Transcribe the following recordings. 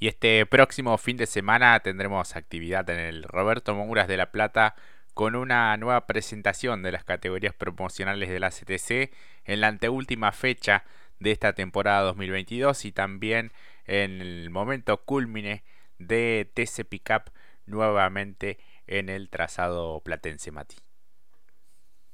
Y este próximo fin de semana tendremos actividad en el Roberto Mouras de La Plata con una nueva presentación de las categorías promocionales de la CTC en la anteúltima fecha de esta temporada 2022 y también en el momento culmine de TC Pickup nuevamente en el trazado platense Mati.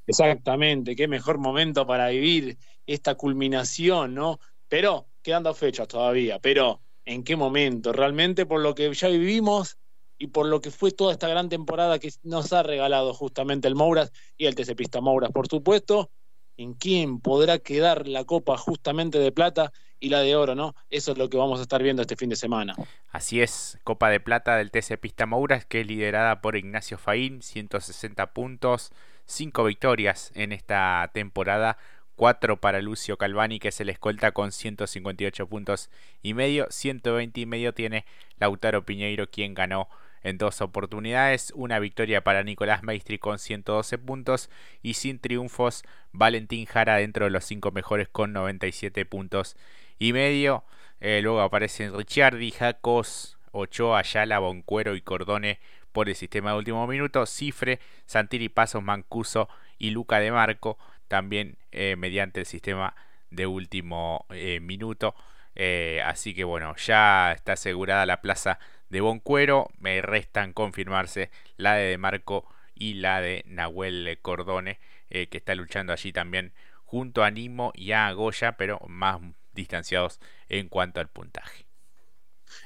Exactamente, qué mejor momento para vivir esta culminación, ¿no? Pero quedando fechas todavía, pero en qué momento, realmente por lo que ya vivimos y por lo que fue toda esta gran temporada que nos ha regalado justamente el Mouras y el TC Pista Mouras, por supuesto, en quién podrá quedar la copa justamente de plata y la de oro, ¿no? Eso es lo que vamos a estar viendo este fin de semana. Así es, Copa de Plata del TC Pista Mouras, que es liderada por Ignacio Faín, 160 puntos, 5 victorias en esta temporada, 4 para Lucio Calvani, que es el escolta con 158 puntos y medio. 120 y medio tiene Lautaro Piñeiro, quien ganó en dos oportunidades. Una victoria para Nicolás Maestri con 112 puntos. Y sin triunfos, Valentín Jara dentro de los 5 mejores con 97 puntos y medio. Eh, luego aparecen Ricciardi, Jacos, Ochoa, Ayala, Boncuero y Cordone por el sistema de último minuto. Cifre, Santiri Pasos, Mancuso y Luca de Marco también eh, mediante el sistema de último eh, minuto. Eh, así que bueno, ya está asegurada la plaza de Boncuero. Me restan confirmarse la de, de Marco y la de Nahuel Cordone, que está luchando allí también junto a Nimo y a Goya, pero más distanciados en cuanto al puntaje.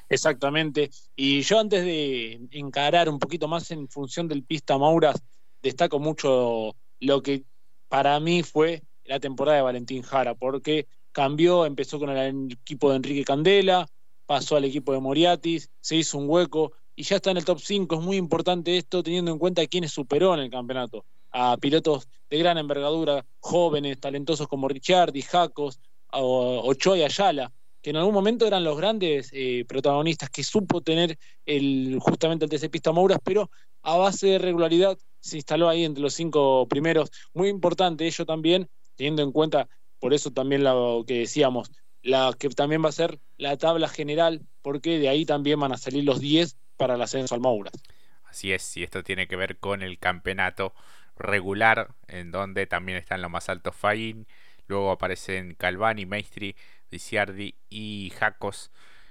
Exactamente. Y yo antes de encarar un poquito más en función del pista Mauras, destaco mucho lo que para mí fue la temporada de Valentín Jara, porque cambió, empezó con el equipo de Enrique Candela, pasó al equipo de Moriatis, se hizo un hueco y ya está en el top 5. Es muy importante esto teniendo en cuenta a quienes superó en el campeonato. A pilotos de gran envergadura, jóvenes, talentosos como Richard y Jacos, Ochoa y Ayala, que en algún momento eran los grandes eh, protagonistas que supo tener el, justamente el TC Pista Mouras, pero a base de regularidad se instaló ahí entre los cinco primeros. Muy importante ello también, teniendo en cuenta, por eso también lo que decíamos, la que también va a ser la tabla general, porque de ahí también van a salir los 10 para el ascenso al Mouras. Así es, y esto tiene que ver con el campeonato regular, en donde también están los más altos Fain, luego aparecen Calvani, Maestri, Diciardi y Jacos.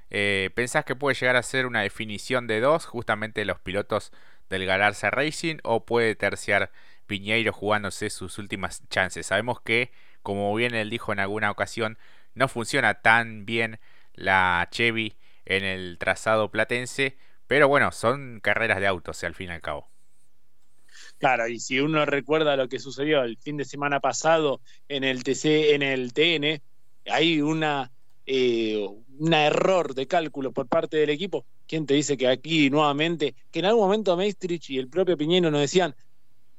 Eh, ¿Pensás que puede llegar a ser una definición de dos, justamente los pilotos del Galarza Racing o puede terciar Piñeiro jugándose sus últimas chances. Sabemos que, como bien él dijo en alguna ocasión, no funciona tan bien la Chevy en el trazado platense, pero bueno, son carreras de autos al fin y al cabo. Claro, y si uno recuerda lo que sucedió el fin de semana pasado en el TC, en el TN, hay una eh, un error de cálculo por parte del equipo. ¿Quién te dice que aquí nuevamente, que en algún momento Maestrich y el propio Piñero nos decían,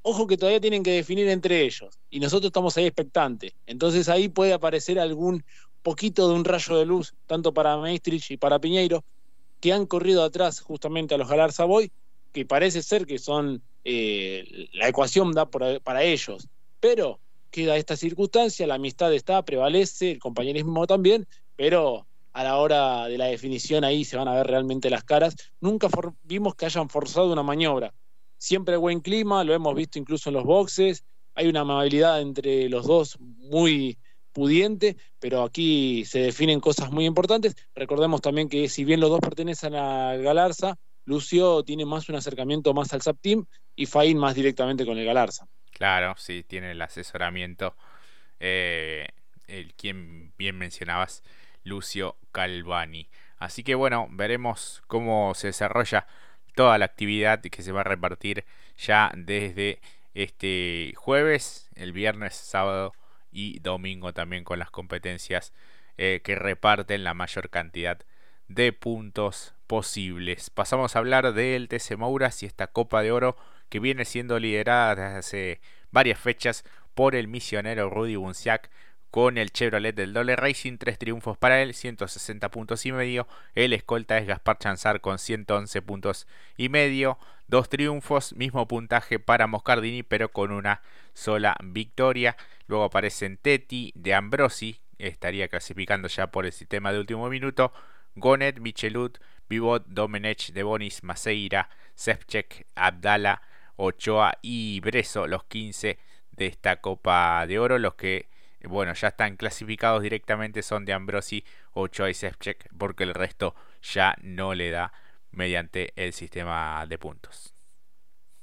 ojo que todavía tienen que definir entre ellos y nosotros estamos ahí expectantes. Entonces ahí puede aparecer algún poquito de un rayo de luz, tanto para Maestrich y para Piñeiro, que han corrido atrás justamente a los Galar Savoy, que parece ser que son eh, la ecuación da para ellos. Pero queda esta circunstancia, la amistad está, prevalece, el compañerismo también, pero a la hora de la definición ahí se van a ver realmente las caras. Nunca vimos que hayan forzado una maniobra. Siempre buen clima, lo hemos visto incluso en los boxes, hay una amabilidad entre los dos muy pudiente, pero aquí se definen cosas muy importantes. Recordemos también que si bien los dos pertenecen a Galarza, Lucio tiene más un acercamiento más al SAP Team y Fain más directamente con el Galarza. Claro, sí, tiene el asesoramiento. Eh, el quien bien mencionabas, Lucio Calvani. Así que bueno, veremos cómo se desarrolla toda la actividad que se va a repartir ya desde este jueves, el viernes, sábado y domingo también con las competencias eh, que reparten la mayor cantidad de puntos posibles. Pasamos a hablar del TC Mouras y esta Copa de Oro que viene siendo liderada desde hace varias fechas por el misionero Rudy Bunciac con el Chevrolet del Dole Racing, tres triunfos para él, 160 puntos y medio. El escolta es Gaspar Chanzar con 111 puntos y medio. Dos triunfos, mismo puntaje para Moscardini, pero con una sola victoria. Luego aparecen Teti de Ambrosi, estaría clasificando ya por el sistema de último minuto. Gonet, Michelut, Vivot, Domenech, Debonis, Maceira, Sepchek, Abdala, Ochoa y Breso, los 15 de esta Copa de Oro, los que bueno, ya están clasificados directamente son de Ambrosi, Ochoa y porque el resto ya no le da mediante el sistema de puntos.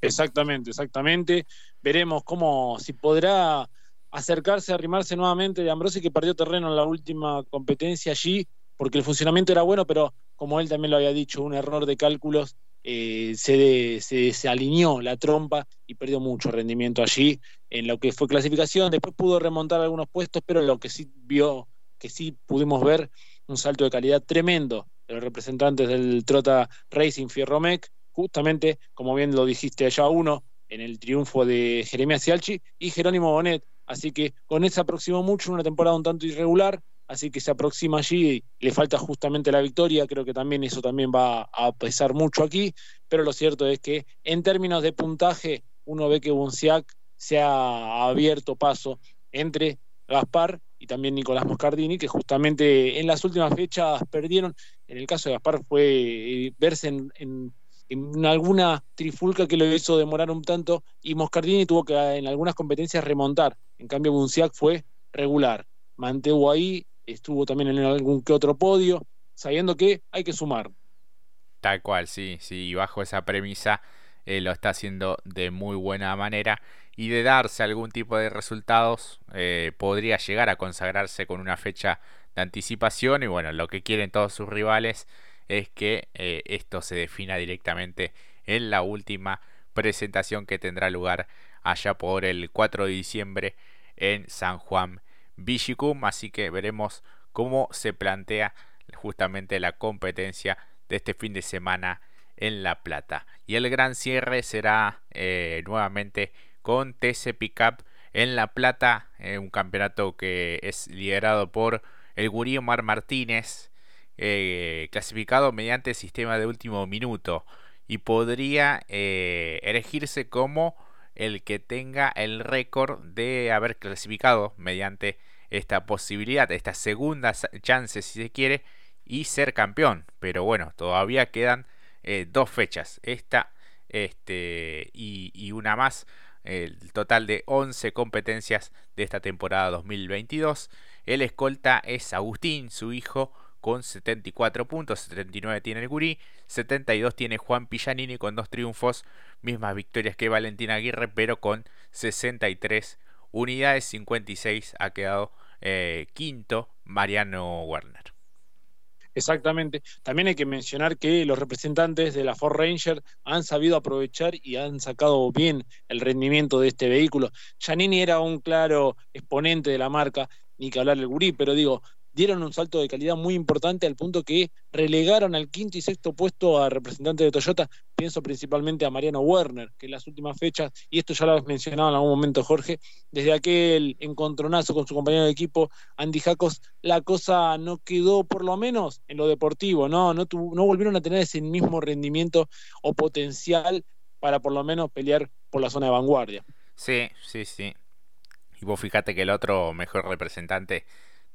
Exactamente, exactamente. Veremos cómo, si podrá acercarse, arrimarse nuevamente de Ambrosi, que perdió terreno en la última competencia allí, porque el funcionamiento era bueno, pero como él también lo había dicho, un error de cálculos, eh, se, se, alineó la trompa y perdió mucho rendimiento allí en lo que fue clasificación. Después pudo remontar algunos puestos, pero lo que sí vio, que sí pudimos ver, un salto de calidad tremendo de los representantes del Trota Racing Fierromec, justamente, como bien lo dijiste allá uno, en el triunfo de Jeremías Cialchi y Jerónimo Bonet. Así que con eso aproximó mucho, una temporada un tanto irregular, así que se aproxima allí, le falta justamente la victoria, creo que también eso también va a pesar mucho aquí, pero lo cierto es que en términos de puntaje, uno ve que Bunciac se ha abierto paso entre Gaspar y también Nicolás Moscardini, que justamente en las últimas fechas perdieron, en el caso de Gaspar fue eh, verse en, alguna trifulca que lo hizo demorar un tanto, y Moscardini tuvo que en algunas competencias remontar, en cambio Bunciac fue regular, mantuvo ahí estuvo también en algún que otro podio, sabiendo que hay que sumar. Tal cual, sí, sí, bajo esa premisa eh, lo está haciendo de muy buena manera y de darse algún tipo de resultados eh, podría llegar a consagrarse con una fecha de anticipación. Y bueno, lo que quieren todos sus rivales es que eh, esto se defina directamente en la última presentación que tendrá lugar allá por el 4 de diciembre en San Juan Vigicum, así que veremos cómo se plantea justamente la competencia de este fin de semana en La Plata. Y el gran cierre será eh, nuevamente con TC Pickup en La Plata, eh, un campeonato que es liderado por el gurí Omar Martínez, eh, clasificado mediante sistema de último minuto y podría elegirse como el que tenga el récord de haber clasificado mediante esta posibilidad, esta segunda chance si se quiere, y ser campeón. Pero bueno, todavía quedan eh, dos fechas, esta este, y, una más, el total de 11 competencias de esta temporada 2022. El escolta es Agustín, su hijo, con 74 puntos, 79 tiene el Gurí, 72 tiene Juan Pillanini con dos triunfos, mismas victorias que Valentín Aguirre, pero con 63 unidades, 56 ha quedado eh, quinto Mariano Werner. Exactamente. También hay que mencionar que los representantes de la Ford Ranger han sabido aprovechar y han sacado bien el rendimiento de este vehículo. Giannini era un claro exponente de la marca, ni que hablar del gurí, pero digo, dieron un salto de calidad muy importante al punto que relegaron al quinto y sexto puesto a representantes de Toyota. Pienso principalmente a Mariano Werner, que en las últimas fechas, y esto ya lo has mencionado en algún momento Jorge, desde aquel encontronazo con su compañero de equipo, Andy Jacos, la cosa no quedó por lo menos en lo deportivo, no, no, no volvieron a tener ese mismo rendimiento o potencial para por lo menos pelear por la zona de vanguardia. Sí, sí, sí. Y vos fíjate que el otro mejor representante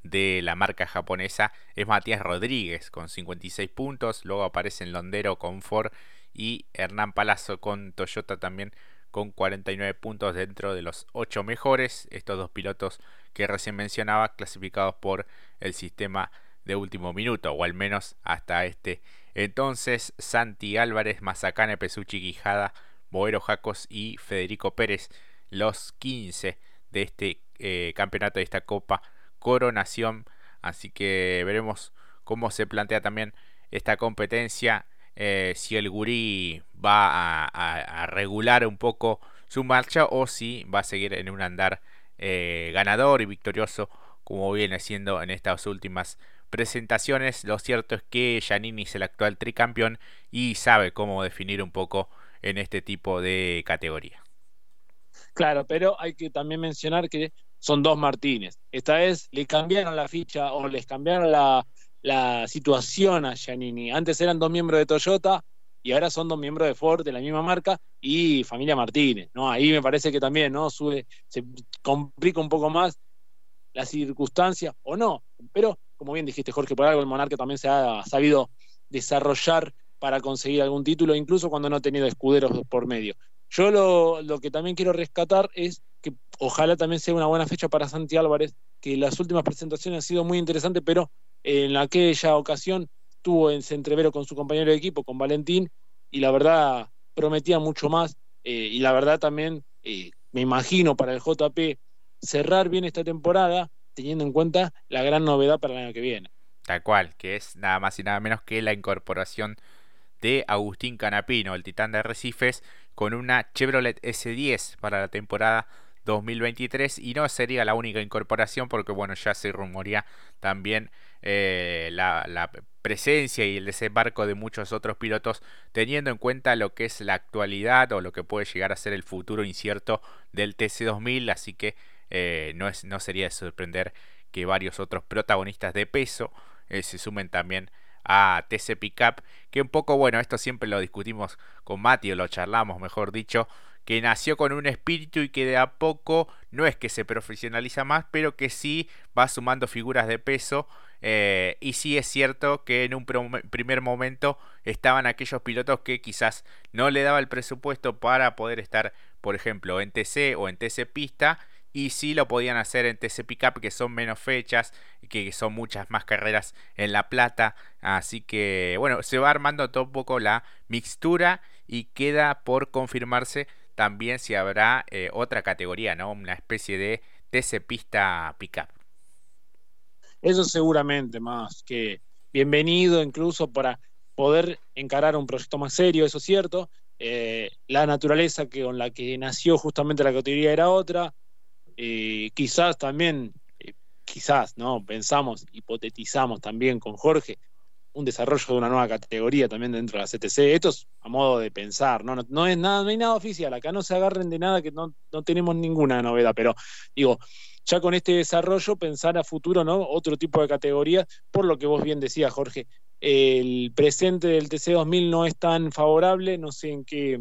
de la marca japonesa es Matías Rodríguez con 56 puntos, luego aparecen Londero con Ford y Hernán Palazzo con Toyota también con 49 puntos dentro de los 8 mejores, estos dos pilotos que recién mencionaba clasificados por el sistema de último minuto o al menos hasta este. Entonces Santi Álvarez, Mazacane, Pesuchi Quijada, Boero Jacos y Federico Pérez los 15 de este eh, campeonato de esta copa coronación. Así que veremos cómo se plantea también esta competencia. Eh, si el gurí va a, regular un poco su marcha o si va a seguir en un andar eh, ganador y victorioso como viene siendo en estas últimas presentaciones. Lo cierto es que Giannini es el actual tricampeón y sabe cómo definir un poco en este tipo de categoría. Claro, pero hay que también mencionar que son dos Martínez. Esta vez le cambiaron la ficha o les cambiaron la, situación a Giannini. Antes eran dos miembros de Toyota y ahora son dos miembros de Ford de la misma marca y familia Martínez, ¿no? Ahí me parece que también, ¿no? Sube, se complica un poco más la circunstancia o no, pero como bien dijiste Jorge, por algo el Monarca también se ha sabido desarrollar para conseguir algún título, incluso cuando no ha tenido escuderos por medio. Yo lo, lo, que también quiero rescatar es que ojalá también sea una buena fecha para Santi Álvarez, que las últimas presentaciones han sido muy interesantes, pero en aquella ocasión tuvo en entrevero con su compañero de equipo, con Valentín, y la verdad prometía mucho más, eh, y la verdad también eh, me imagino para el JP cerrar bien esta temporada, teniendo en cuenta la gran novedad para el año que viene. Tal cual, que es nada más y nada menos que la incorporación de Agustín Canapino, el titán de Recifes, con una Chevrolet S10 para la temporada 2023 y no sería la única incorporación porque bueno ya se rumorea también eh, la, presencia y el desembarco de muchos otros pilotos teniendo en cuenta lo que es la actualidad o lo que puede llegar a ser el futuro incierto del TC2000 así que eh, no, es, no sería de sorprender que varios otros protagonistas de peso eh, se sumen también a TC Pickup, que un poco, bueno, esto siempre lo discutimos con Mati o lo charlamos, mejor dicho, que nació con un espíritu y que de a poco no es que se profesionaliza más, pero que sí va sumando figuras de peso. Eh, y sí es cierto que en un primer momento estaban aquellos pilotos que quizás no le daba el presupuesto para poder estar, por ejemplo, en TC o en TC Pista y sí lo podían hacer en TC Pickup que son menos fechas que son muchas más carreras en La Plata. Así que bueno se va armando todo un poco la mixtura y queda por confirmarse también si habrá eh, otra categoría no una especie de TC Pista Pickup. Eso seguramente más que bienvenido incluso para poder encarar un proyecto más serio eso es cierto. Eh, la naturaleza que, con la que nació justamente la categoría era otra, eh, quizás también, eh, quizás, ¿no? Pensamos, hipotetizamos también con Jorge un desarrollo de una nueva categoría también dentro de la CTC. Esto es a modo de pensar, ¿no? No, es nada, no hay nada oficial, acá no se agarren de nada que no, no tenemos ninguna novedad, pero digo, ya con este desarrollo pensar a futuro, ¿no? Otro tipo de categoría, por lo que vos bien decías, Jorge, el presente del TC2000 no es tan favorable, no sé en qué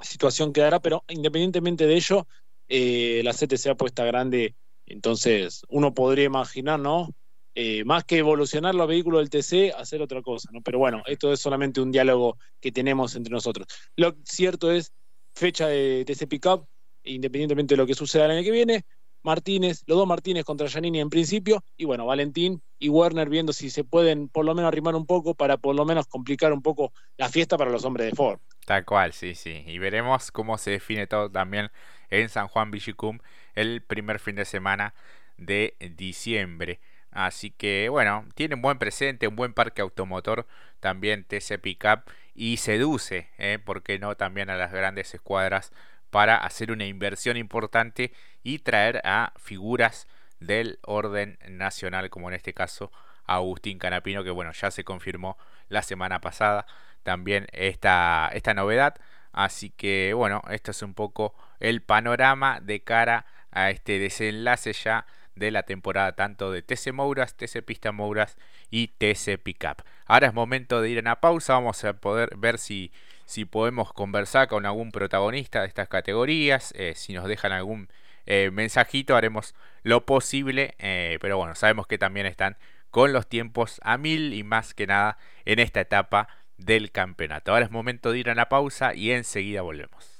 situación quedará, pero independientemente de ello, eh, la CTC apuesta grande, entonces uno podría imaginar, ¿no? Eh, más que evolucionar los vehículos del TC, hacer otra cosa, ¿no? Pero bueno, esto es solamente un diálogo que tenemos entre nosotros. Lo cierto es, fecha de TC Pickup, independientemente de lo que suceda el año que viene, Martínez, los dos Martínez contra Giannini en principio, y bueno, Valentín y Werner viendo si se pueden por lo menos arrimar un poco para por lo menos complicar un poco la fiesta para los hombres de Ford. Tal cual, sí, sí. Y veremos cómo se define todo también en San Juan Villicum el primer fin de semana de diciembre. Así que bueno, tiene un buen presente, un buen parque automotor, también TC Pickup y seduce, ¿eh? ¿por qué no? También a las grandes escuadras para hacer una inversión importante y traer a figuras del orden nacional, como en este caso Agustín Canapino, que bueno, ya se confirmó la semana pasada también esta, esta novedad. Así que bueno, esto es un poco el panorama de cara a este desenlace ya de la temporada tanto de TC Mouras, TC Pista Mouras y TC Pickup. Ahora es momento de ir a una pausa, vamos a poder ver si, si podemos conversar con algún protagonista de estas categorías, eh, si nos dejan algún eh, mensajito haremos lo posible, eh, pero bueno, sabemos que también están con los tiempos a mil y más que nada en esta etapa del campeonato. Ahora es momento de ir a la pausa y enseguida volvemos.